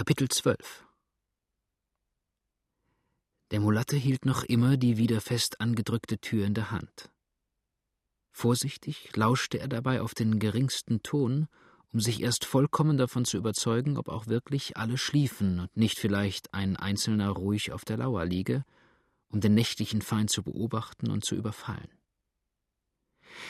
Kapitel 12 Der Mulatte hielt noch immer die wieder fest angedrückte Tür in der Hand. Vorsichtig lauschte er dabei auf den geringsten Ton, um sich erst vollkommen davon zu überzeugen, ob auch wirklich alle schliefen und nicht vielleicht ein Einzelner ruhig auf der Lauer liege, um den nächtlichen Feind zu beobachten und zu überfallen.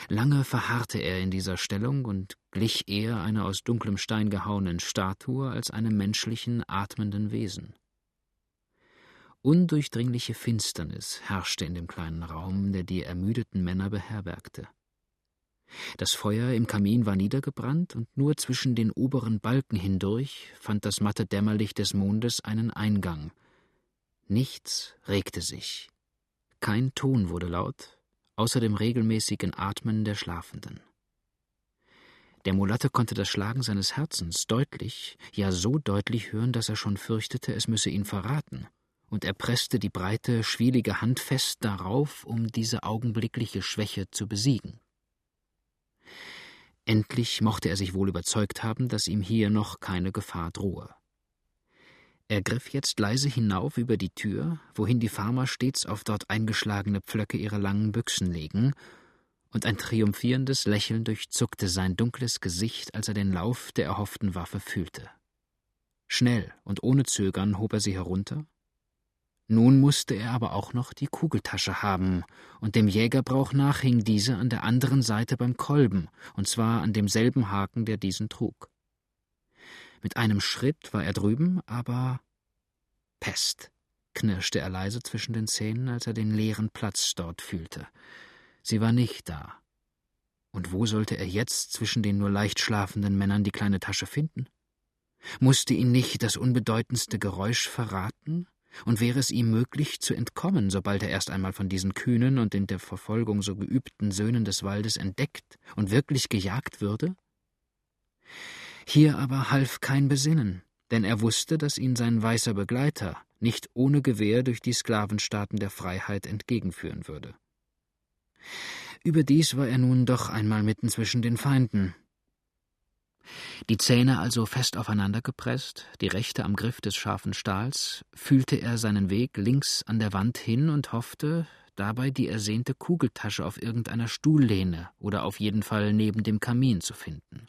Lange verharrte er in dieser Stellung und glich eher einer aus dunklem Stein gehauenen Statue als einem menschlichen, atmenden Wesen. Undurchdringliche Finsternis herrschte in dem kleinen Raum, der die ermüdeten Männer beherbergte. Das Feuer im Kamin war niedergebrannt, und nur zwischen den oberen Balken hindurch fand das matte Dämmerlicht des Mondes einen Eingang. Nichts regte sich. Kein Ton wurde laut, außer dem regelmäßigen Atmen der Schlafenden. Der Mulatte konnte das Schlagen seines Herzens deutlich, ja so deutlich hören, dass er schon fürchtete, es müsse ihn verraten, und er presste die breite, schwielige Hand fest darauf, um diese augenblickliche Schwäche zu besiegen. Endlich mochte er sich wohl überzeugt haben, dass ihm hier noch keine Gefahr drohe. Er griff jetzt leise hinauf über die Tür, wohin die Farmer stets auf dort eingeschlagene Pflöcke ihre langen Büchsen legen, und ein triumphierendes Lächeln durchzuckte sein dunkles Gesicht, als er den Lauf der erhofften Waffe fühlte. Schnell und ohne Zögern hob er sie herunter. Nun musste er aber auch noch die Kugeltasche haben, und dem Jägerbrauch nach hing diese an der anderen Seite beim Kolben, und zwar an demselben Haken, der diesen trug. Mit einem Schritt war er drüben, aber Pest, knirschte er leise zwischen den Zähnen, als er den leeren Platz dort fühlte. Sie war nicht da. Und wo sollte er jetzt zwischen den nur leicht schlafenden Männern die kleine Tasche finden? Musste ihn nicht das unbedeutendste Geräusch verraten? Und wäre es ihm möglich zu entkommen, sobald er erst einmal von diesen kühnen und in der Verfolgung so geübten Söhnen des Waldes entdeckt und wirklich gejagt würde? Hier aber half kein Besinnen, denn er wusste, dass ihn sein weißer Begleiter nicht ohne Gewehr durch die Sklavenstaaten der Freiheit entgegenführen würde. Überdies war er nun doch einmal mitten zwischen den Feinden. Die Zähne also fest aufeinander gepresst, die rechte am Griff des scharfen Stahls, fühlte er seinen Weg links an der Wand hin und hoffte, dabei die ersehnte Kugeltasche auf irgendeiner Stuhllehne oder auf jeden Fall neben dem Kamin zu finden.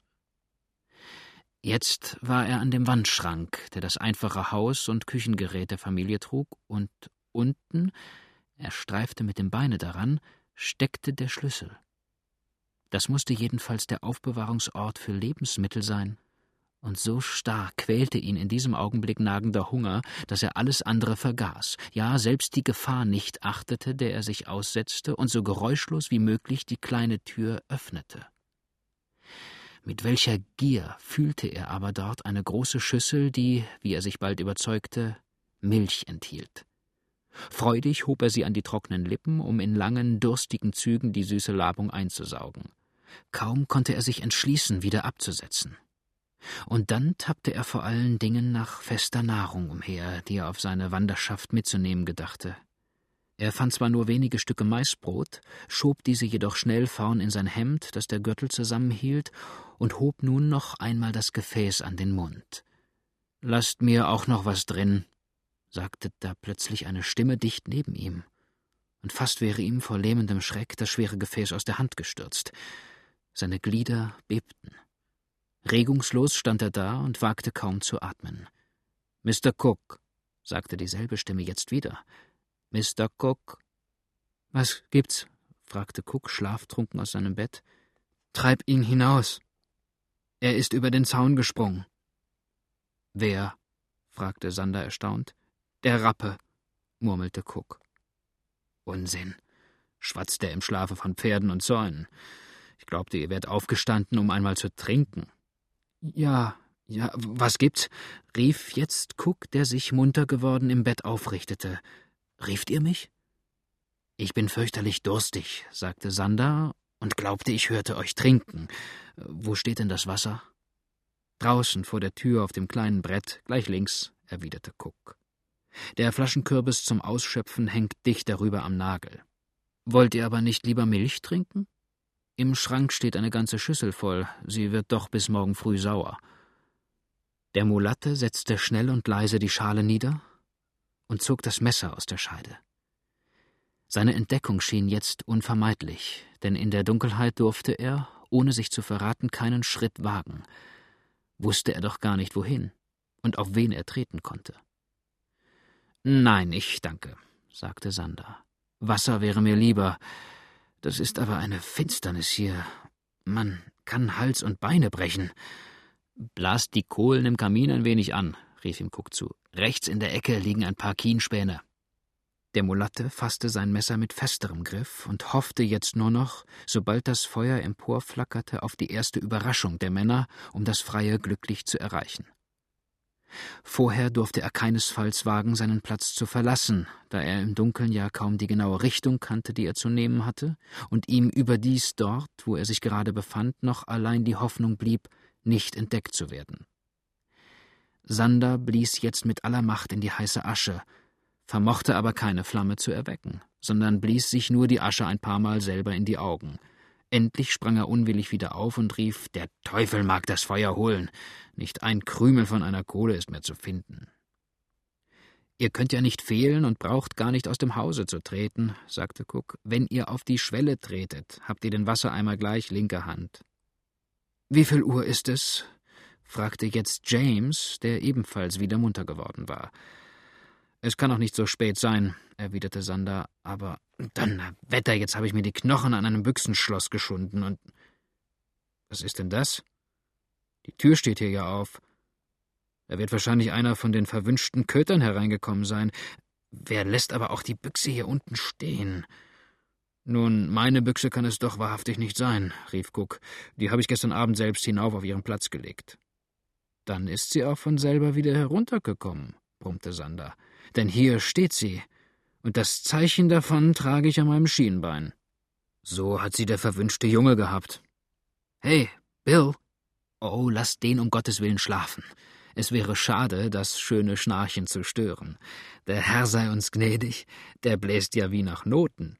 Jetzt war er an dem Wandschrank, der das einfache Haus- und Küchengerät der Familie trug, und unten, er streifte mit dem Beine daran, steckte der Schlüssel. Das musste jedenfalls der Aufbewahrungsort für Lebensmittel sein. Und so stark quälte ihn in diesem Augenblick nagender Hunger, dass er alles andere vergaß, ja selbst die Gefahr nicht achtete, der er sich aussetzte und so geräuschlos wie möglich die kleine Tür öffnete. Mit welcher Gier fühlte er aber dort eine große Schüssel, die, wie er sich bald überzeugte, Milch enthielt. Freudig hob er sie an die trockenen Lippen, um in langen, durstigen Zügen die süße Labung einzusaugen. Kaum konnte er sich entschließen, wieder abzusetzen. Und dann tappte er vor allen Dingen nach fester Nahrung umher, die er auf seine Wanderschaft mitzunehmen gedachte. Er fand zwar nur wenige Stücke Maisbrot, schob diese jedoch schnell vorn in sein Hemd, das der Gürtel zusammenhielt, und hob nun noch einmal das Gefäß an den Mund. Lasst mir auch noch was drin, sagte da plötzlich eine Stimme dicht neben ihm, und fast wäre ihm vor lähmendem Schreck das schwere Gefäß aus der Hand gestürzt. Seine Glieder bebten. Regungslos stand er da und wagte kaum zu atmen. Mr. Cook, sagte dieselbe Stimme jetzt wieder, Mr. Cook. Was gibt's? fragte Cook schlaftrunken aus seinem Bett. Treib ihn hinaus. Er ist über den Zaun gesprungen. Wer? fragte Sander erstaunt. Der Rappe, murmelte Cook. Unsinn, schwatzte er im Schlafe von Pferden und Zäunen. Ich glaubte, ihr wärt aufgestanden, um einmal zu trinken. Ja, ja, was gibt's? rief jetzt Cook, der sich munter geworden im Bett aufrichtete. Rieft ihr mich? Ich bin fürchterlich durstig, sagte Sander und glaubte, ich hörte euch trinken. Wo steht denn das Wasser? Draußen vor der Tür auf dem kleinen Brett, gleich links, erwiderte Cook. Der Flaschenkürbis zum Ausschöpfen hängt dicht darüber am Nagel. Wollt ihr aber nicht lieber Milch trinken? Im Schrank steht eine ganze Schüssel voll, sie wird doch bis morgen früh sauer. Der Mulatte setzte schnell und leise die Schale nieder und zog das Messer aus der Scheide. Seine Entdeckung schien jetzt unvermeidlich, denn in der Dunkelheit durfte er, ohne sich zu verraten, keinen Schritt wagen. Wusste er doch gar nicht wohin und auf wen er treten konnte. Nein, ich danke, sagte Sander. Wasser wäre mir lieber. Das ist aber eine Finsternis hier. Man kann Hals und Beine brechen. Blast die Kohlen im Kamin ein wenig an, rief ihm Cook zu. Rechts in der Ecke liegen ein paar Kienspäne. Der Mulatte fasste sein Messer mit festerem Griff und hoffte jetzt nur noch, sobald das Feuer emporflackerte, auf die erste Überraschung der Männer, um das Freie glücklich zu erreichen. Vorher durfte er keinesfalls wagen, seinen Platz zu verlassen, da er im Dunkeln ja kaum die genaue Richtung kannte, die er zu nehmen hatte, und ihm überdies dort, wo er sich gerade befand, noch allein die Hoffnung blieb, nicht entdeckt zu werden. Sander blies jetzt mit aller Macht in die heiße Asche, vermochte aber keine Flamme zu erwecken, sondern blies sich nur die Asche ein paar Mal selber in die Augen. Endlich sprang er unwillig wieder auf und rief Der Teufel mag das Feuer holen. Nicht ein Krümel von einer Kohle ist mehr zu finden. Ihr könnt ja nicht fehlen und braucht gar nicht aus dem Hause zu treten, sagte Cook. Wenn ihr auf die Schwelle tretet, habt ihr den Wassereimer gleich linker Hand. Wie viel Uhr ist es? Fragte jetzt James, der ebenfalls wieder munter geworden war. Es kann auch nicht so spät sein, erwiderte Sander, aber Wetter, jetzt habe ich mir die Knochen an einem Büchsenschloss geschunden und. Was ist denn das? Die Tür steht hier ja auf. Da wird wahrscheinlich einer von den verwünschten Kötern hereingekommen sein. Wer lässt aber auch die Büchse hier unten stehen? Nun, meine Büchse kann es doch wahrhaftig nicht sein, rief Cook. Die habe ich gestern Abend selbst hinauf auf ihren Platz gelegt. Dann ist sie auch von selber wieder heruntergekommen, brummte Sander denn hier steht sie, und das Zeichen davon trage ich an meinem Schienbein. So hat sie der verwünschte Junge gehabt. Hey, Bill! Oh, lass den um Gottes Willen schlafen. Es wäre schade, das schöne Schnarchen zu stören. Der Herr sei uns gnädig, der bläst ja wie nach Noten.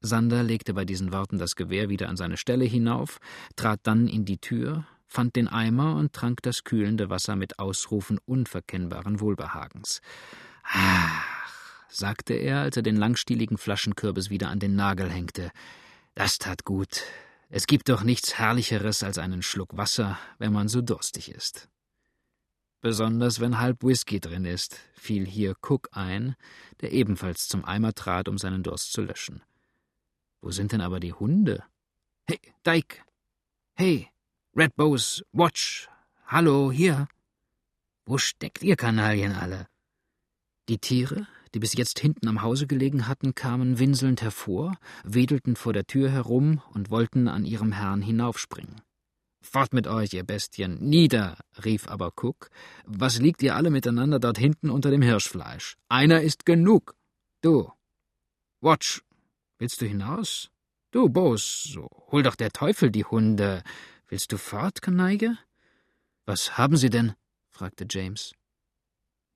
Sander legte bei diesen Worten das Gewehr wieder an seine Stelle hinauf, trat dann in die Tür, fand den Eimer und trank das kühlende Wasser mit Ausrufen unverkennbaren Wohlbehagens. Ach, sagte er, als er den langstieligen Flaschenkürbis wieder an den Nagel hängte, das tat gut. Es gibt doch nichts Herrlicheres als einen Schluck Wasser, wenn man so durstig ist. Besonders wenn halb Whisky drin ist, fiel hier Cook ein, der ebenfalls zum Eimer trat, um seinen Durst zu löschen. Wo sind denn aber die Hunde? Hey, Dyke! Hey, Red Bows, Watch! Hallo, hier! Wo steckt ihr Kanalien alle? Die Tiere, die bis jetzt hinten am Hause gelegen hatten, kamen winselnd hervor, wedelten vor der Tür herum und wollten an ihrem Herrn hinaufspringen. Fort mit euch, ihr Bestien, nieder, rief aber Cook. Was liegt ihr alle miteinander dort hinten unter dem Hirschfleisch? Einer ist genug. Du. Watch, willst du hinaus? Du, Bos, so hol doch der Teufel die Hunde. Willst du fort, Kanaige? Was haben Sie denn? fragte James.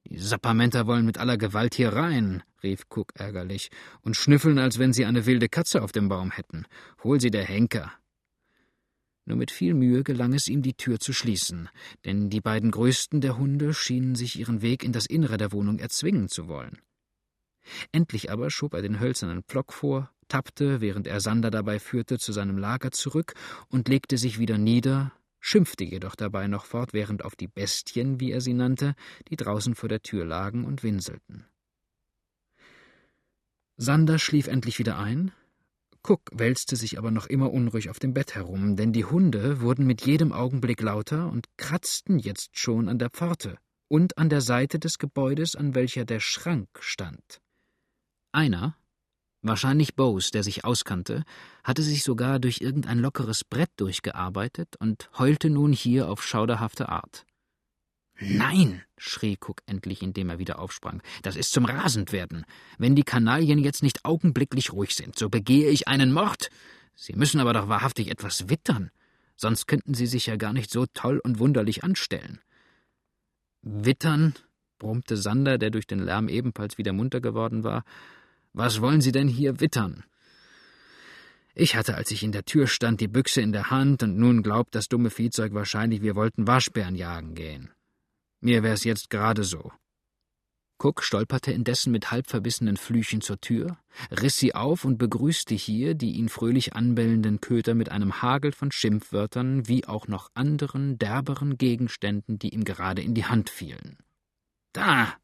Die Sappermenter wollen mit aller Gewalt hier rein, rief Cook ärgerlich, und schnüffeln, als wenn sie eine wilde Katze auf dem Baum hätten. Hol sie der Henker. Nur mit viel Mühe gelang es ihm, die Tür zu schließen, denn die beiden größten der Hunde schienen sich ihren Weg in das Innere der Wohnung erzwingen zu wollen. Endlich aber schob er den hölzernen Pflock vor, tappte, während er Sander dabei führte, zu seinem Lager zurück und legte sich wieder nieder, schimpfte jedoch dabei noch fortwährend auf die Bestien, wie er sie nannte, die draußen vor der Tür lagen und winselten. Sander schlief endlich wieder ein, Cook wälzte sich aber noch immer unruhig auf dem Bett herum, denn die Hunde wurden mit jedem Augenblick lauter und kratzten jetzt schon an der Pforte und an der Seite des Gebäudes, an welcher der Schrank stand. Einer, Wahrscheinlich Bose, der sich auskannte, hatte sich sogar durch irgendein lockeres Brett durchgearbeitet und heulte nun hier auf schauderhafte Art. Nein, schrie Cook endlich, indem er wieder aufsprang, das ist zum Rasendwerden. Wenn die Kanalien jetzt nicht augenblicklich ruhig sind, so begehe ich einen Mord. Sie müssen aber doch wahrhaftig etwas wittern, sonst könnten sie sich ja gar nicht so toll und wunderlich anstellen. Wittern, brummte Sander, der durch den Lärm ebenfalls wieder munter geworden war, was wollen Sie denn hier wittern? Ich hatte, als ich in der Tür stand, die Büchse in der Hand, und nun glaubt das dumme Viehzeug wahrscheinlich, wir wollten Waschbären jagen gehen. Mir wär's jetzt gerade so. Cook stolperte indessen mit halb verbissenen Flüchen zur Tür, riss sie auf und begrüßte hier die ihn fröhlich anbellenden Köter mit einem Hagel von Schimpfwörtern wie auch noch anderen, derberen Gegenständen, die ihm gerade in die Hand fielen. Da!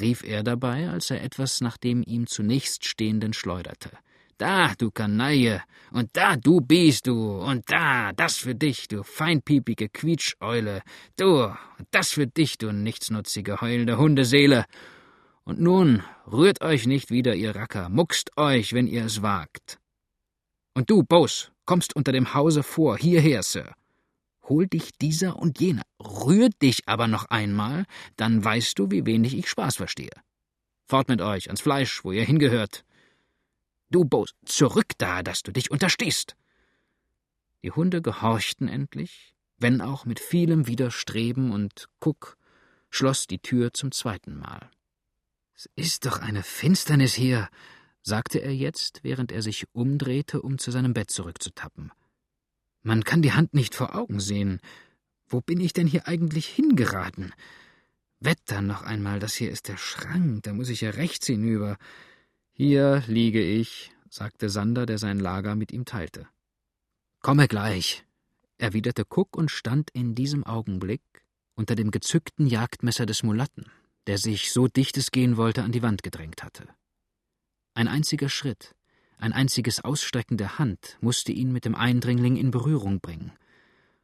Rief er dabei, als er etwas nach dem ihm zunächst Stehenden schleuderte. Da, du Kanaille, und da, du Biest, du, und da, das für dich, du feinpiepige Quietscheule, du, und das für dich, du nichtsnutzige, heulende Hundeseele, und nun rührt euch nicht wieder, ihr Racker, muckst euch, wenn ihr es wagt. Und du, Bos, kommst unter dem Hause vor, hierher, Sir. Hol dich dieser und jener, rühr dich aber noch einmal, dann weißt du, wie wenig ich Spaß verstehe. Fort mit euch, ans Fleisch, wo ihr hingehört. Du, Bos, zurück da, dass du dich unterstehst. Die Hunde gehorchten endlich, wenn auch mit vielem Widerstreben, und Cook schloss die Tür zum zweiten Mal. Es ist doch eine Finsternis hier, sagte er jetzt, während er sich umdrehte, um zu seinem Bett zurückzutappen. Man kann die Hand nicht vor Augen sehen. Wo bin ich denn hier eigentlich hingeraten? Wetter noch einmal, das hier ist der Schrank, da muss ich ja rechts hinüber. Hier liege ich, sagte Sander, der sein Lager mit ihm teilte. Komme gleich, erwiderte Cook und stand in diesem Augenblick unter dem gezückten Jagdmesser des Mulatten, der sich, so dicht es gehen wollte, an die Wand gedrängt hatte. Ein einziger Schritt, ein einziges Ausstrecken der Hand musste ihn mit dem Eindringling in Berührung bringen,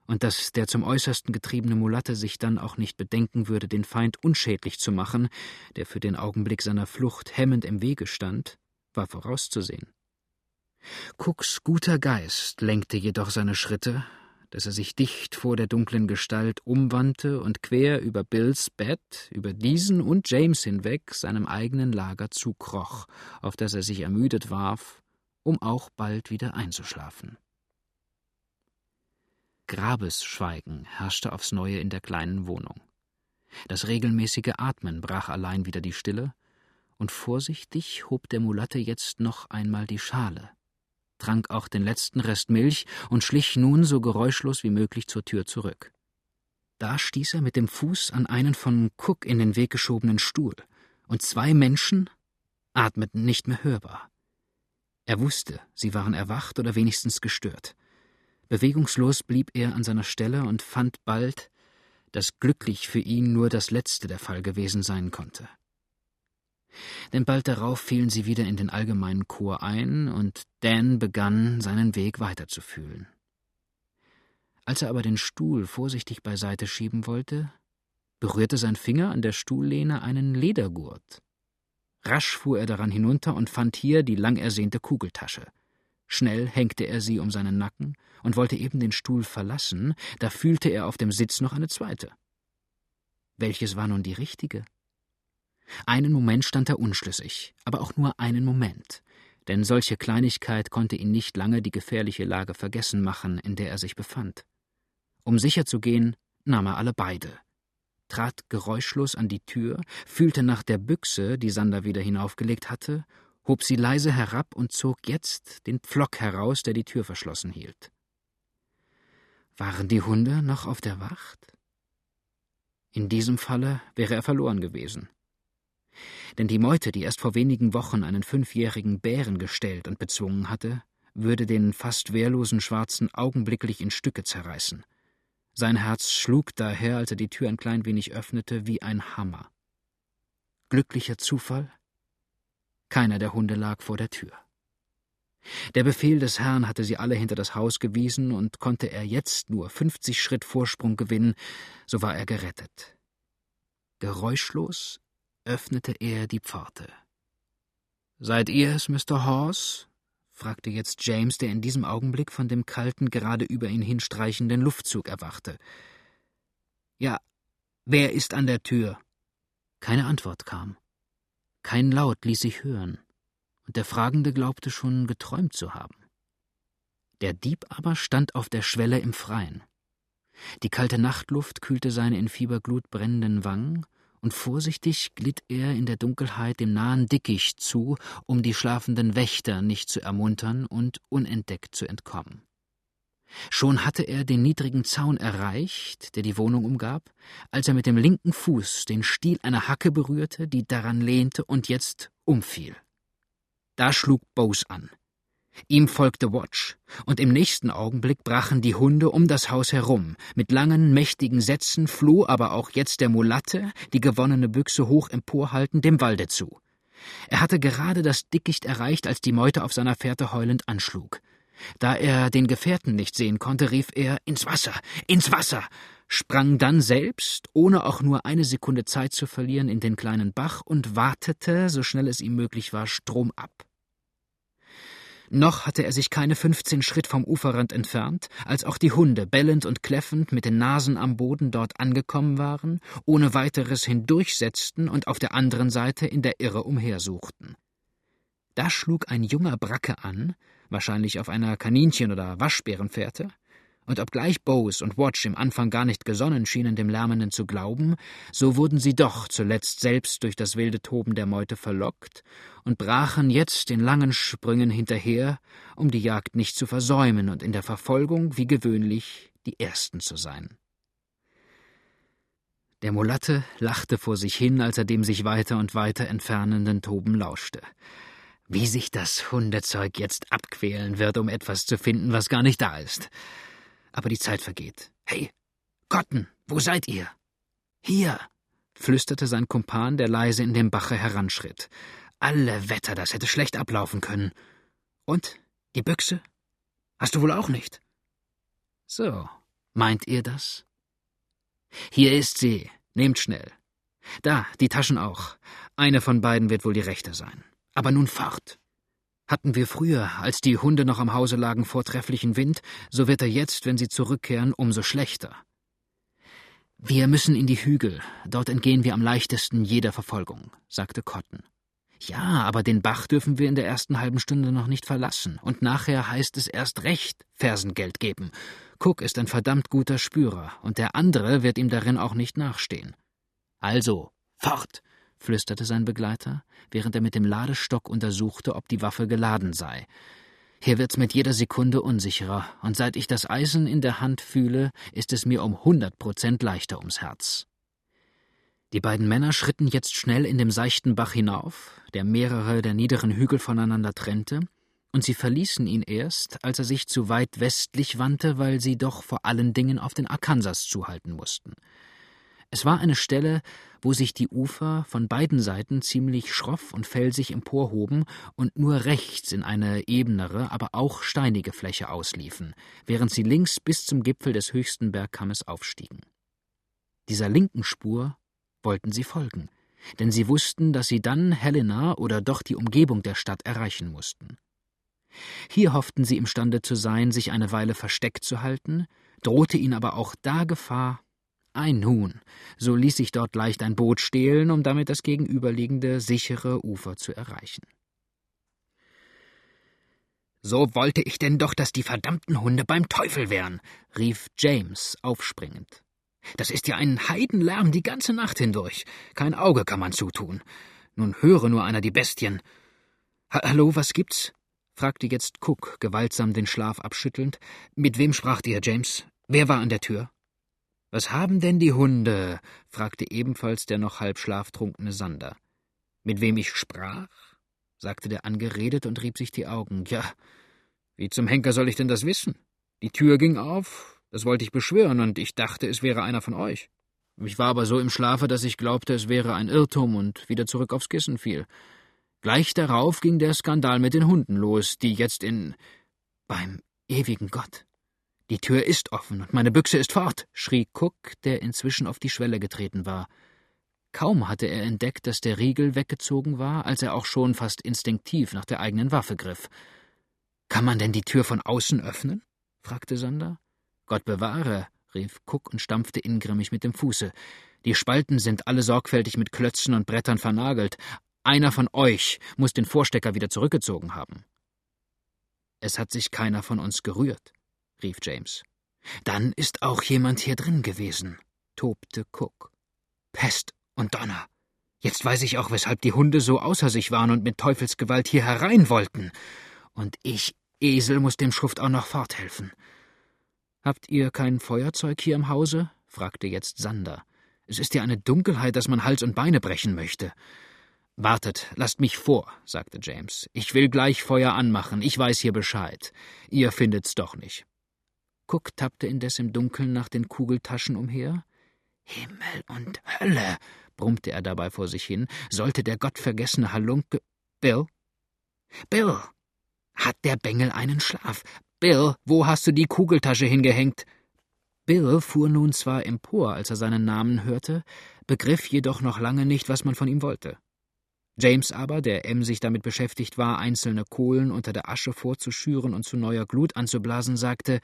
und dass der zum Äußersten getriebene Mulatte sich dann auch nicht bedenken würde, den Feind unschädlich zu machen, der für den Augenblick seiner Flucht hemmend im Wege stand, war vorauszusehen. Cooks guter Geist lenkte jedoch seine Schritte, dass er sich dicht vor der dunklen Gestalt umwandte und quer über Bills Bett, über diesen und James hinweg seinem eigenen Lager zukroch, auf das er sich ermüdet warf, um auch bald wieder einzuschlafen. Grabesschweigen herrschte aufs neue in der kleinen Wohnung. Das regelmäßige Atmen brach allein wieder die Stille, und vorsichtig hob der Mulatte jetzt noch einmal die Schale, trank auch den letzten Rest Milch und schlich nun so geräuschlos wie möglich zur Tür zurück. Da stieß er mit dem Fuß an einen von Cook in den Weg geschobenen Stuhl, und zwei Menschen atmeten nicht mehr hörbar. Er wusste, sie waren erwacht oder wenigstens gestört. Bewegungslos blieb er an seiner Stelle und fand bald, dass glücklich für ihn nur das letzte der Fall gewesen sein konnte. Denn bald darauf fielen sie wieder in den allgemeinen Chor ein, und Dan begann, seinen Weg weiterzufühlen. Als er aber den Stuhl vorsichtig beiseite schieben wollte, berührte sein Finger an der Stuhllehne einen Ledergurt. Rasch fuhr er daran hinunter und fand hier die lang ersehnte Kugeltasche. Schnell hängte er sie um seinen Nacken und wollte eben den Stuhl verlassen, da fühlte er auf dem Sitz noch eine zweite. Welches war nun die richtige? Einen Moment stand er unschlüssig, aber auch nur einen Moment, denn solche Kleinigkeit konnte ihn nicht lange die gefährliche Lage vergessen machen, in der er sich befand. Um sicher zu gehen, nahm er alle beide, trat geräuschlos an die Tür, fühlte nach der Büchse, die Sander wieder hinaufgelegt hatte, hob sie leise herab und zog jetzt den Pflock heraus, der die Tür verschlossen hielt. Waren die Hunde noch auf der Wacht? In diesem Falle wäre er verloren gewesen. Denn die Meute, die erst vor wenigen Wochen einen fünfjährigen Bären gestellt und bezwungen hatte, würde den fast wehrlosen Schwarzen augenblicklich in Stücke zerreißen. Sein Herz schlug daher, als er die Tür ein klein wenig öffnete, wie ein Hammer. Glücklicher Zufall? Keiner der Hunde lag vor der Tür. Der Befehl des Herrn hatte sie alle hinter das Haus gewiesen, und konnte er jetzt nur fünfzig Schritt Vorsprung gewinnen, so war er gerettet. Geräuschlos öffnete er die Pforte. Seid ihr es, Mr. Hawes? Fragte jetzt James, der in diesem Augenblick von dem kalten, gerade über ihn hinstreichenden Luftzug erwachte. Ja, wer ist an der Tür? Keine Antwort kam. Kein Laut ließ sich hören, und der Fragende glaubte schon geträumt zu haben. Der Dieb aber stand auf der Schwelle im Freien. Die kalte Nachtluft kühlte seine in Fieberglut brennenden Wangen, und vorsichtig glitt er in der Dunkelheit dem nahen Dickicht zu, um die schlafenden Wächter nicht zu ermuntern und unentdeckt zu entkommen. Schon hatte er den niedrigen Zaun erreicht, der die Wohnung umgab, als er mit dem linken Fuß den Stiel einer Hacke berührte, die daran lehnte und jetzt umfiel. Da schlug Bose an. Ihm folgte Watch, und im nächsten Augenblick brachen die Hunde um das Haus herum. Mit langen, mächtigen Sätzen floh aber auch jetzt der Mulatte, die gewonnene Büchse hoch emporhaltend, dem Walde zu. Er hatte gerade das Dickicht erreicht, als die Meute auf seiner Fährte heulend anschlug. Da er den Gefährten nicht sehen konnte, rief er ins Wasser, ins Wasser, sprang dann selbst, ohne auch nur eine Sekunde Zeit zu verlieren, in den kleinen Bach und wartete, so schnell es ihm möglich war, stromab. Noch hatte er sich keine fünfzehn Schritt vom Uferrand entfernt, als auch die Hunde, bellend und kläffend, mit den Nasen am Boden dort angekommen waren, ohne weiteres hindurchsetzten und auf der anderen Seite in der Irre umhersuchten. Da schlug ein junger Bracke an, wahrscheinlich auf einer Kaninchen- oder Waschbärenfährte, und obgleich Bose und Watch im Anfang gar nicht gesonnen schienen, dem Lärmenden zu glauben, so wurden sie doch zuletzt selbst durch das wilde Toben der Meute verlockt und brachen jetzt in langen Sprüngen hinterher, um die Jagd nicht zu versäumen und in der Verfolgung, wie gewöhnlich, die Ersten zu sein. Der Mulatte lachte vor sich hin, als er dem sich weiter und weiter entfernenden Toben lauschte. Wie sich das Hundezeug jetzt abquälen wird, um etwas zu finden, was gar nicht da ist aber die Zeit vergeht. Hey, Cotton, wo seid ihr? Hier, flüsterte sein Kumpan, der leise in den Bache heranschritt. Alle Wetter, das hätte schlecht ablaufen können. Und? Die Büchse? Hast du wohl auch nicht? So, meint ihr das? Hier ist sie. Nehmt schnell. Da, die Taschen auch. Eine von beiden wird wohl die rechte sein. Aber nun fort. Hatten wir früher, als die Hunde noch am Hause lagen, vortrefflichen Wind, so wird er jetzt, wenn sie zurückkehren, umso schlechter. Wir müssen in die Hügel, dort entgehen wir am leichtesten jeder Verfolgung, sagte Cotton. Ja, aber den Bach dürfen wir in der ersten halben Stunde noch nicht verlassen, und nachher heißt es erst recht Fersengeld geben. Cook ist ein verdammt guter Spürer, und der andere wird ihm darin auch nicht nachstehen. Also, fort! Flüsterte sein Begleiter, während er mit dem Ladestock untersuchte, ob die Waffe geladen sei. Hier wird's mit jeder Sekunde unsicherer, und seit ich das Eisen in der Hand fühle, ist es mir um hundert Prozent leichter ums Herz. Die beiden Männer schritten jetzt schnell in dem seichten Bach hinauf, der mehrere der niederen Hügel voneinander trennte, und sie verließen ihn erst, als er sich zu weit westlich wandte, weil sie doch vor allen Dingen auf den Arkansas zuhalten mussten. Es war eine Stelle, wo sich die Ufer von beiden Seiten ziemlich schroff und felsig emporhoben und nur rechts in eine ebenere, aber auch steinige Fläche ausliefen, während sie links bis zum Gipfel des höchsten Bergkammes aufstiegen. Dieser linken Spur wollten sie folgen, denn sie wussten, dass sie dann Helena oder doch die Umgebung der Stadt erreichen mussten. Hier hofften sie imstande zu sein, sich eine Weile versteckt zu halten, drohte ihnen aber auch da Gefahr, ein Huhn. So ließ sich dort leicht ein Boot stehlen, um damit das gegenüberliegende sichere Ufer zu erreichen. So wollte ich denn doch, dass die verdammten Hunde beim Teufel wären, rief James aufspringend. Das ist ja ein Heidenlärm die ganze Nacht hindurch. Kein Auge kann man zutun. Nun höre nur einer die Bestien. Hallo, was gibt's? fragte jetzt Cook, gewaltsam den Schlaf abschüttelnd. Mit wem spracht ihr, James? Wer war an der Tür? Was haben denn die Hunde? fragte ebenfalls der noch halb schlaftrunkene Sander. Mit wem ich sprach? sagte der angeredet und rieb sich die Augen. Ja, wie zum Henker soll ich denn das wissen? Die Tür ging auf, das wollte ich beschwören, und ich dachte, es wäre einer von euch. Ich war aber so im Schlafe, dass ich glaubte, es wäre ein Irrtum und wieder zurück aufs Kissen fiel. Gleich darauf ging der Skandal mit den Hunden los, die jetzt in. Beim ewigen Gott. Die Tür ist offen und meine Büchse ist fort, schrie Cook, der inzwischen auf die Schwelle getreten war. Kaum hatte er entdeckt, dass der Riegel weggezogen war, als er auch schon fast instinktiv nach der eigenen Waffe griff. Kann man denn die Tür von außen öffnen? fragte Sander. Gott bewahre, rief Cook und stampfte ingrimmig mit dem Fuße. Die Spalten sind alle sorgfältig mit Klötzen und Brettern vernagelt. Einer von euch muss den Vorstecker wieder zurückgezogen haben. Es hat sich keiner von uns gerührt rief James. Dann ist auch jemand hier drin gewesen, tobte Cook. Pest Und Donner! Jetzt weiß ich auch, weshalb die Hunde so außer sich waren und mit Teufelsgewalt hier herein wollten. Und ich, Esel, muss dem Schuft auch noch forthelfen. Habt ihr kein Feuerzeug hier im Hause? fragte jetzt Sander. Es ist ja eine Dunkelheit, dass man Hals und Beine brechen möchte. Wartet, lasst mich vor, sagte James. Ich will gleich Feuer anmachen, ich weiß hier Bescheid. Ihr findet's doch nicht. Cook tappte indes im Dunkeln nach den Kugeltaschen umher. Himmel und Hölle, brummte er dabei vor sich hin, sollte der gottvergessene Halunke. Bill? Bill! Hat der Bengel einen Schlaf? Bill, wo hast du die Kugeltasche hingehängt? Bill fuhr nun zwar empor, als er seinen Namen hörte, begriff jedoch noch lange nicht, was man von ihm wollte. James aber, der emsig damit beschäftigt war, einzelne Kohlen unter der Asche vorzuschüren und zu neuer Glut anzublasen, sagte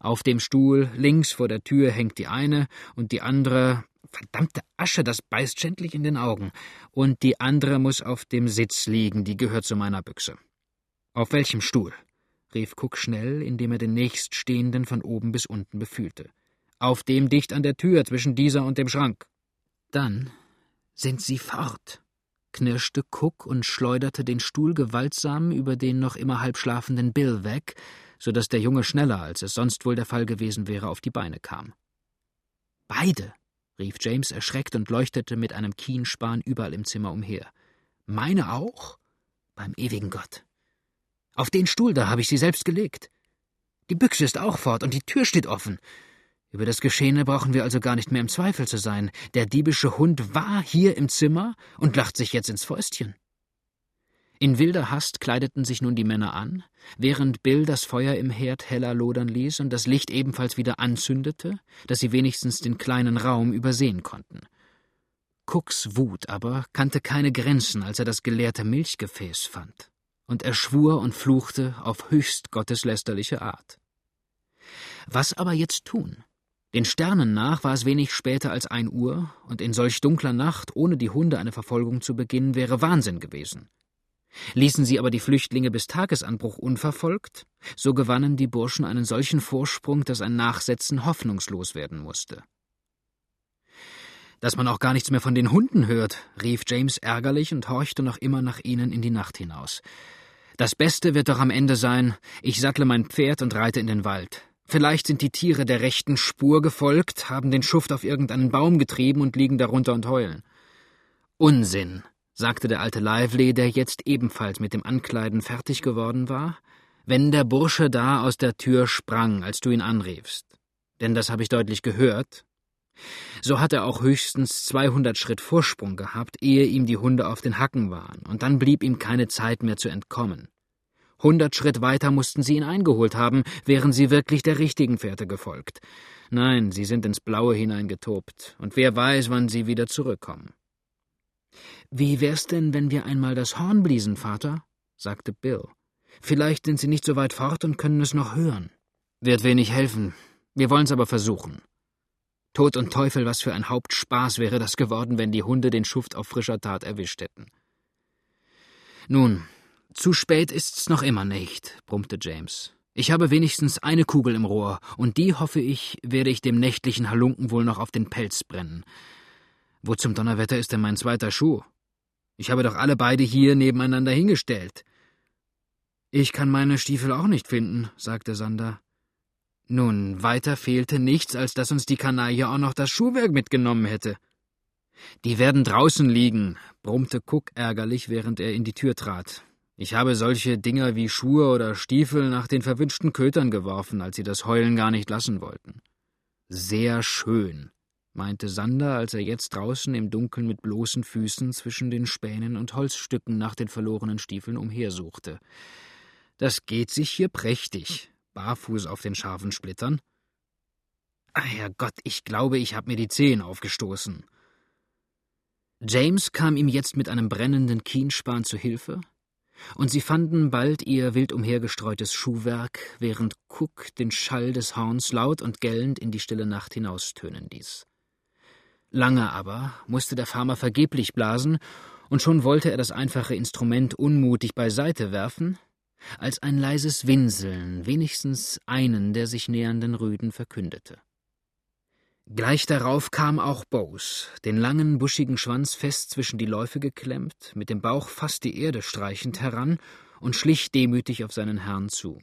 Auf dem Stuhl, links vor der Tür hängt die eine, und die andere verdammte Asche, das beißt schändlich in den Augen, und die andere muss auf dem Sitz liegen, die gehört zu meiner Büchse. Auf welchem Stuhl? rief Cook schnell, indem er den nächststehenden von oben bis unten befühlte. Auf dem dicht an der Tür zwischen dieser und dem Schrank. Dann sind sie fort, knirschte Cook und schleuderte den Stuhl gewaltsam über den noch immer halb schlafenden Bill weg, so dass der Junge schneller, als es sonst wohl der Fall gewesen wäre, auf die Beine kam. Beide, rief James erschreckt und leuchtete mit einem Kienspan überall im Zimmer umher. Meine auch? Beim ewigen Gott. Auf den Stuhl da habe ich sie selbst gelegt. Die Büchse ist auch fort und die Tür steht offen. Über das Geschehene brauchen wir also gar nicht mehr im Zweifel zu sein. Der diebische Hund war hier im Zimmer und lacht sich jetzt ins Fäustchen. In wilder Hast kleideten sich nun die Männer an, während Bill das Feuer im Herd heller lodern ließ und das Licht ebenfalls wieder anzündete, dass sie wenigstens den kleinen Raum übersehen konnten. Cooks Wut aber kannte keine Grenzen, als er das geleerte Milchgefäß fand, und er schwur und fluchte auf höchst gotteslästerliche Art. Was aber jetzt tun? Den Sternen nach war es wenig später als ein Uhr, und in solch dunkler Nacht ohne die Hunde eine Verfolgung zu beginnen, wäre Wahnsinn gewesen. Ließen sie aber die Flüchtlinge bis Tagesanbruch unverfolgt, so gewannen die Burschen einen solchen Vorsprung, dass ein Nachsetzen hoffnungslos werden musste. Dass man auch gar nichts mehr von den Hunden hört, rief James ärgerlich und horchte noch immer nach ihnen in die Nacht hinaus. Das Beste wird doch am Ende sein, ich sattle mein Pferd und reite in den Wald. Vielleicht sind die Tiere der rechten Spur gefolgt, haben den Schuft auf irgendeinen Baum getrieben und liegen darunter und heulen. Unsinn, sagte der alte Lively, der jetzt ebenfalls mit dem Ankleiden fertig geworden war, wenn der Bursche da aus der Tür sprang, als du ihn anriefst. Denn das habe ich deutlich gehört. So hat er auch höchstens zweihundert Schritt Vorsprung gehabt, ehe ihm die Hunde auf den Hacken waren, und dann blieb ihm keine Zeit mehr zu entkommen. Hundert Schritt weiter mussten sie ihn eingeholt haben, wären sie wirklich der richtigen Fährte gefolgt. Nein, sie sind ins Blaue hineingetobt, und wer weiß, wann sie wieder zurückkommen. Wie wär's denn, wenn wir einmal das Horn bliesen, Vater? sagte Bill. Vielleicht sind sie nicht so weit fort und können es noch hören. Wird wenig helfen. Wir wollen's aber versuchen. Tod und Teufel, was für ein Hauptspaß wäre das geworden, wenn die Hunde den Schuft auf frischer Tat erwischt hätten. Nun, zu spät ist's noch immer nicht, brummte James. Ich habe wenigstens eine Kugel im Rohr, und die, hoffe ich, werde ich dem nächtlichen Halunken wohl noch auf den Pelz brennen. Wo zum Donnerwetter ist denn mein zweiter Schuh? Ich habe doch alle beide hier nebeneinander hingestellt. Ich kann meine Stiefel auch nicht finden, sagte Sander. Nun, weiter fehlte nichts, als dass uns die Kanaille auch noch das Schuhwerk mitgenommen hätte. Die werden draußen liegen, brummte Cook ärgerlich, während er in die Tür trat. Ich habe solche Dinger wie Schuhe oder Stiefel nach den verwünschten Kötern geworfen, als sie das Heulen gar nicht lassen wollten. Sehr schön, meinte Sander, als er jetzt draußen im Dunkeln mit bloßen Füßen zwischen den Spänen und Holzstücken nach den verlorenen Stiefeln umhersuchte. Das geht sich hier prächtig, barfuß auf den scharfen Splittern. Ah, Herrgott, ich glaube, ich habe mir die Zehen aufgestoßen. James kam ihm jetzt mit einem brennenden Kienspan zu Hilfe, und sie fanden bald ihr wild umhergestreutes Schuhwerk, während Cook den Schall des Horns laut und gellend in die stille Nacht hinaustönen ließ. Lange aber musste der Farmer vergeblich blasen, und schon wollte er das einfache Instrument unmutig beiseite werfen, als ein leises Winseln wenigstens einen der sich nähernden Rüden verkündete. Gleich darauf kam auch Bose, den langen, buschigen Schwanz fest zwischen die Läufe geklemmt, mit dem Bauch fast die Erde streichend heran und schlich demütig auf seinen Herrn zu.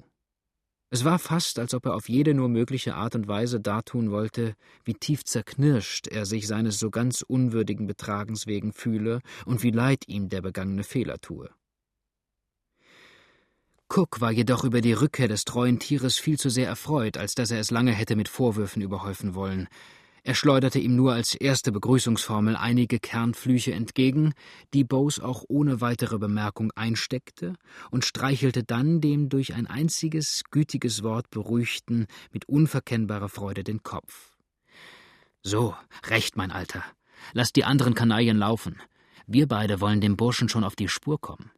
Es war fast, als ob er auf jede nur mögliche Art und Weise dartun wollte, wie tief zerknirscht er sich seines so ganz unwürdigen Betragens wegen fühle und wie leid ihm der begangene Fehler tue. Cook war jedoch über die Rückkehr des treuen Tieres viel zu sehr erfreut, als dass er es lange hätte mit Vorwürfen überhäufen wollen. Er schleuderte ihm nur als erste Begrüßungsformel einige Kernflüche entgegen, die Bose auch ohne weitere Bemerkung einsteckte, und streichelte dann dem durch ein einziges gütiges Wort beruhigten mit unverkennbarer Freude den Kopf. So, recht, mein Alter. Lass die anderen Kanaillen laufen. Wir beide wollen dem Burschen schon auf die Spur kommen.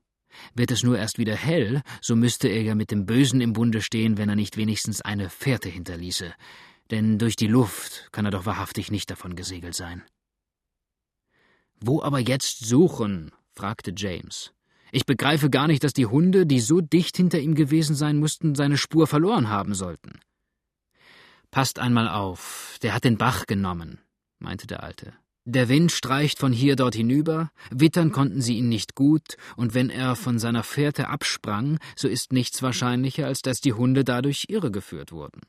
Wird es nur erst wieder hell, so müsste er ja mit dem Bösen im Bunde stehen, wenn er nicht wenigstens eine Fährte hinterließe. Denn durch die Luft kann er doch wahrhaftig nicht davon gesegelt sein. Wo aber jetzt suchen? fragte James. Ich begreife gar nicht, dass die Hunde, die so dicht hinter ihm gewesen sein mussten, seine Spur verloren haben sollten. Passt einmal auf, der hat den Bach genommen, meinte der Alte. Der Wind streicht von hier dort hinüber, wittern konnten sie ihn nicht gut, und wenn er von seiner Fährte absprang, so ist nichts wahrscheinlicher, als dass die Hunde dadurch irregeführt wurden.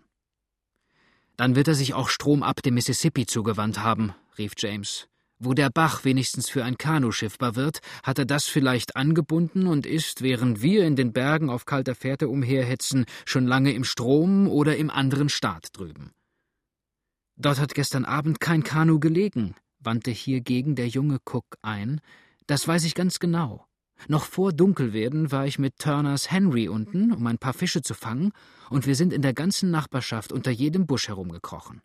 Dann wird er sich auch stromab dem Mississippi zugewandt haben, rief James. Wo der Bach wenigstens für ein Kanu schiffbar wird, hat er das vielleicht angebunden und ist, während wir in den Bergen auf kalter Fährte umherhetzen, schon lange im Strom oder im anderen Staat drüben. Dort hat gestern Abend kein Kanu gelegen, wandte hiergegen der junge Cook ein, das weiß ich ganz genau. Noch vor Dunkelwerden war ich mit Turners Henry unten, um ein paar Fische zu fangen, und wir sind in der ganzen Nachbarschaft unter jedem Busch herumgekrochen.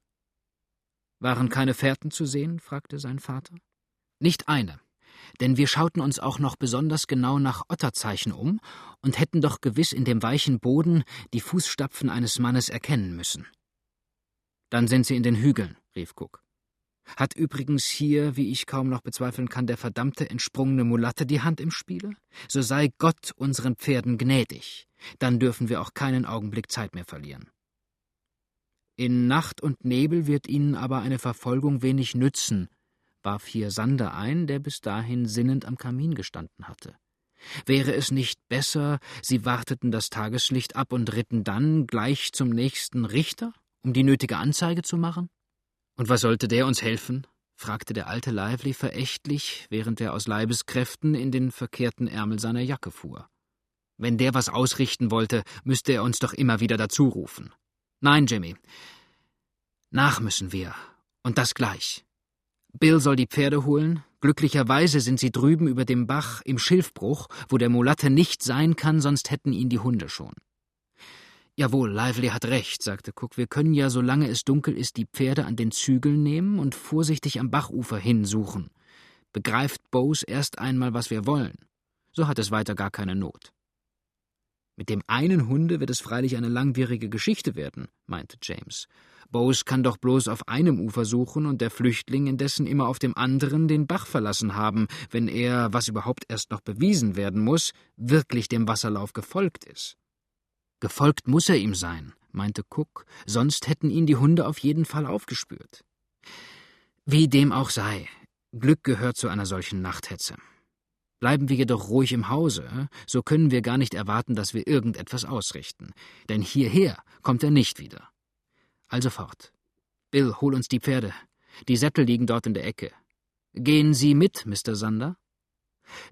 Waren keine Fährten zu sehen? fragte sein Vater. Nicht eine, denn wir schauten uns auch noch besonders genau nach Otterzeichen um und hätten doch gewiss in dem weichen Boden die Fußstapfen eines Mannes erkennen müssen. Dann sind sie in den Hügeln, rief Cook. Hat übrigens hier, wie ich kaum noch bezweifeln kann, der verdammte entsprungene Mulatte die Hand im Spiele? So sei Gott unseren Pferden gnädig, dann dürfen wir auch keinen Augenblick Zeit mehr verlieren. In Nacht und Nebel wird ihnen aber eine Verfolgung wenig nützen, warf hier Sander ein, der bis dahin sinnend am Kamin gestanden hatte. Wäre es nicht besser, sie warteten das Tageslicht ab und ritten dann gleich zum nächsten Richter, um die nötige Anzeige zu machen? Und was sollte der uns helfen? fragte der alte Lively verächtlich, während er aus Leibeskräften in den verkehrten Ärmel seiner Jacke fuhr. Wenn der was ausrichten wollte, müsste er uns doch immer wieder dazu rufen. Nein, Jimmy. Nach müssen wir. Und das gleich. Bill soll die Pferde holen. Glücklicherweise sind sie drüben über dem Bach im Schilfbruch, wo der Mulatte nicht sein kann, sonst hätten ihn die Hunde schon. Jawohl, Lively hat recht, sagte Cook. Wir können ja, solange es dunkel ist, die Pferde an den Zügeln nehmen und vorsichtig am Bachufer hinsuchen. Begreift Bose erst einmal, was wir wollen. So hat es weiter gar keine Not. Mit dem einen Hunde wird es freilich eine langwierige Geschichte werden, meinte James. Bose kann doch bloß auf einem Ufer suchen und der Flüchtling indessen immer auf dem anderen den Bach verlassen haben, wenn er, was überhaupt erst noch bewiesen werden muss, wirklich dem Wasserlauf gefolgt ist. Gefolgt muss er ihm sein, meinte Cook, sonst hätten ihn die Hunde auf jeden Fall aufgespürt. Wie dem auch sei, Glück gehört zu einer solchen Nachthetze. Bleiben wir jedoch ruhig im Hause, so können wir gar nicht erwarten, dass wir irgendetwas ausrichten, denn hierher kommt er nicht wieder. Also fort. Bill, hol uns die Pferde. Die Sättel liegen dort in der Ecke. Gehen Sie mit, Mr. Sander?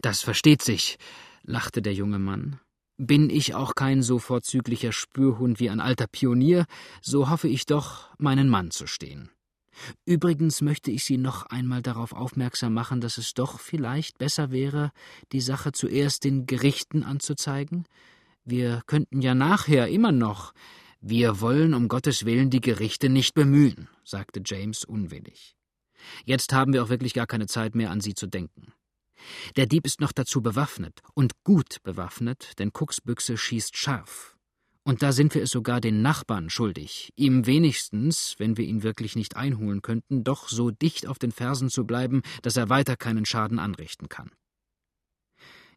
Das versteht sich, lachte der junge Mann. Bin ich auch kein so vorzüglicher Spürhund wie ein alter Pionier, so hoffe ich doch, meinen Mann zu stehen. Übrigens möchte ich Sie noch einmal darauf aufmerksam machen, dass es doch vielleicht besser wäre, die Sache zuerst den Gerichten anzuzeigen. Wir könnten ja nachher immer noch. Wir wollen um Gottes Willen die Gerichte nicht bemühen, sagte James unwillig. Jetzt haben wir auch wirklich gar keine Zeit mehr, an Sie zu denken. Der Dieb ist noch dazu bewaffnet und gut bewaffnet, denn Cooks Büchse schießt scharf. Und da sind wir es sogar den Nachbarn schuldig, ihm wenigstens, wenn wir ihn wirklich nicht einholen könnten, doch so dicht auf den Fersen zu bleiben, dass er weiter keinen Schaden anrichten kann.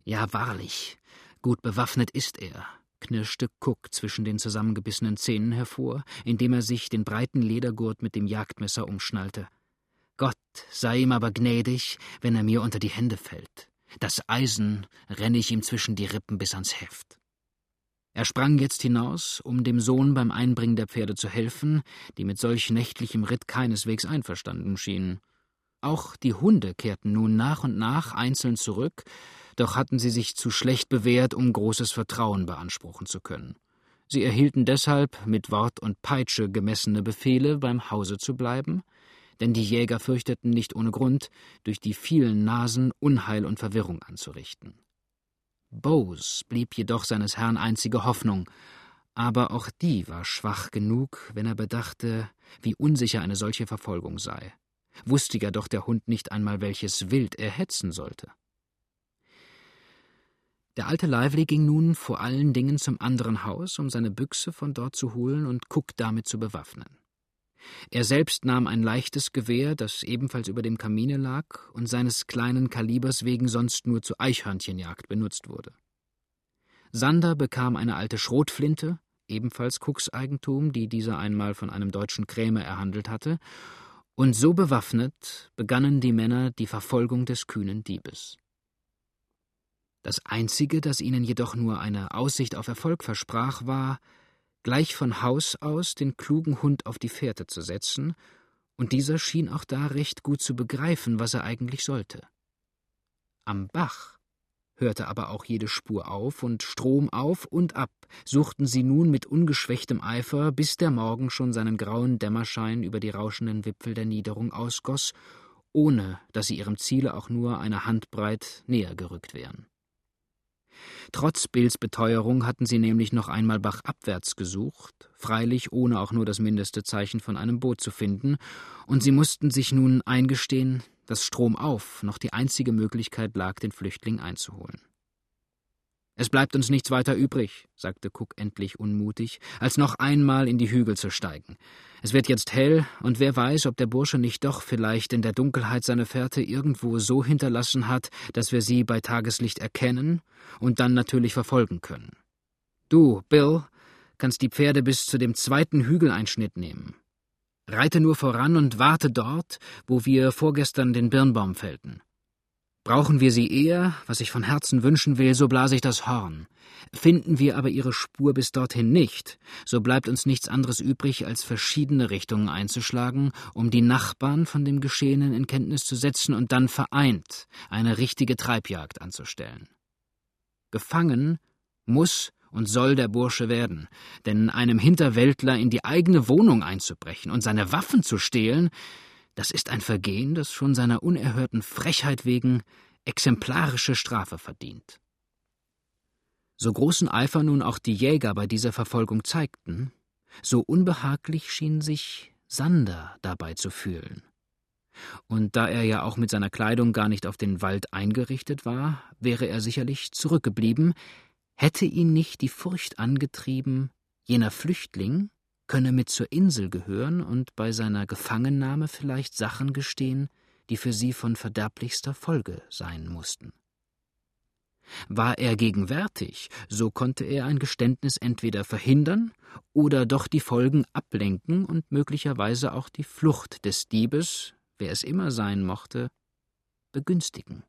Ja, wahrlich, gut bewaffnet ist er, knirschte Cook zwischen den zusammengebissenen Zähnen hervor, indem er sich den breiten Ledergurt mit dem Jagdmesser umschnallte. Sei ihm aber gnädig, wenn er mir unter die Hände fällt. Das Eisen renne ich ihm zwischen die Rippen bis ans Heft. Er sprang jetzt hinaus, um dem Sohn beim Einbringen der Pferde zu helfen, die mit solch nächtlichem Ritt keineswegs einverstanden schienen. Auch die Hunde kehrten nun nach und nach einzeln zurück, doch hatten sie sich zu schlecht bewährt, um großes Vertrauen beanspruchen zu können. Sie erhielten deshalb mit Wort und Peitsche gemessene Befehle, beim Hause zu bleiben, denn die Jäger fürchteten nicht ohne Grund, durch die vielen Nasen Unheil und Verwirrung anzurichten. Bose blieb jedoch seines Herrn einzige Hoffnung, aber auch die war schwach genug, wenn er bedachte, wie unsicher eine solche Verfolgung sei. Wusste ja doch der Hund nicht einmal, welches Wild er hetzen sollte. Der alte Lively ging nun vor allen Dingen zum anderen Haus, um seine Büchse von dort zu holen und Cook damit zu bewaffnen. Er selbst nahm ein leichtes Gewehr, das ebenfalls über dem Kamine lag und seines kleinen Kalibers wegen sonst nur zur Eichhörnchenjagd benutzt wurde. Sander bekam eine alte Schrotflinte, ebenfalls Cooks Eigentum, die dieser einmal von einem deutschen Krämer erhandelt hatte, und so bewaffnet begannen die Männer die Verfolgung des kühnen Diebes. Das Einzige, das ihnen jedoch nur eine Aussicht auf Erfolg versprach, war, gleich von Haus aus den klugen Hund auf die Fährte zu setzen, und dieser schien auch da recht gut zu begreifen, was er eigentlich sollte. Am Bach hörte aber auch jede Spur auf, und Strom auf und ab suchten sie nun mit ungeschwächtem Eifer, bis der Morgen schon seinen grauen Dämmerschein über die rauschenden Wipfel der Niederung ausgoss, ohne dass sie ihrem Ziele auch nur eine Handbreit näher gerückt wären. Trotz Bills Beteuerung hatten sie nämlich noch einmal bachabwärts gesucht, freilich ohne auch nur das mindeste Zeichen von einem Boot zu finden, und sie mussten sich nun eingestehen, dass stromauf noch die einzige Möglichkeit lag, den Flüchtling einzuholen. Es bleibt uns nichts weiter übrig, sagte Cook endlich unmutig, als noch einmal in die Hügel zu steigen. Es wird jetzt hell, und wer weiß, ob der Bursche nicht doch vielleicht in der Dunkelheit seine Fährte irgendwo so hinterlassen hat, dass wir sie bei Tageslicht erkennen und dann natürlich verfolgen können. Du, Bill, kannst die Pferde bis zu dem zweiten Hügeleinschnitt nehmen. Reite nur voran und warte dort, wo wir vorgestern den Birnbaum fällten. Brauchen wir sie eher, was ich von Herzen wünschen will, so blase ich das Horn. Finden wir aber ihre Spur bis dorthin nicht, so bleibt uns nichts anderes übrig, als verschiedene Richtungen einzuschlagen, um die Nachbarn von dem Geschehenen in Kenntnis zu setzen und dann vereint eine richtige Treibjagd anzustellen. Gefangen muss und soll der Bursche werden, denn einem Hinterwäldler in die eigene Wohnung einzubrechen und seine Waffen zu stehlen, das ist ein Vergehen, das schon seiner unerhörten Frechheit wegen exemplarische Strafe verdient. So großen Eifer nun auch die Jäger bei dieser Verfolgung zeigten, so unbehaglich schien sich Sander dabei zu fühlen. Und da er ja auch mit seiner Kleidung gar nicht auf den Wald eingerichtet war, wäre er sicherlich zurückgeblieben, hätte ihn nicht die Furcht angetrieben, jener Flüchtling, könne mit zur Insel gehören und bei seiner Gefangennahme vielleicht Sachen gestehen, die für sie von verderblichster Folge sein mussten. War er gegenwärtig, so konnte er ein Geständnis entweder verhindern oder doch die Folgen ablenken und möglicherweise auch die Flucht des Diebes, wer es immer sein mochte, begünstigen.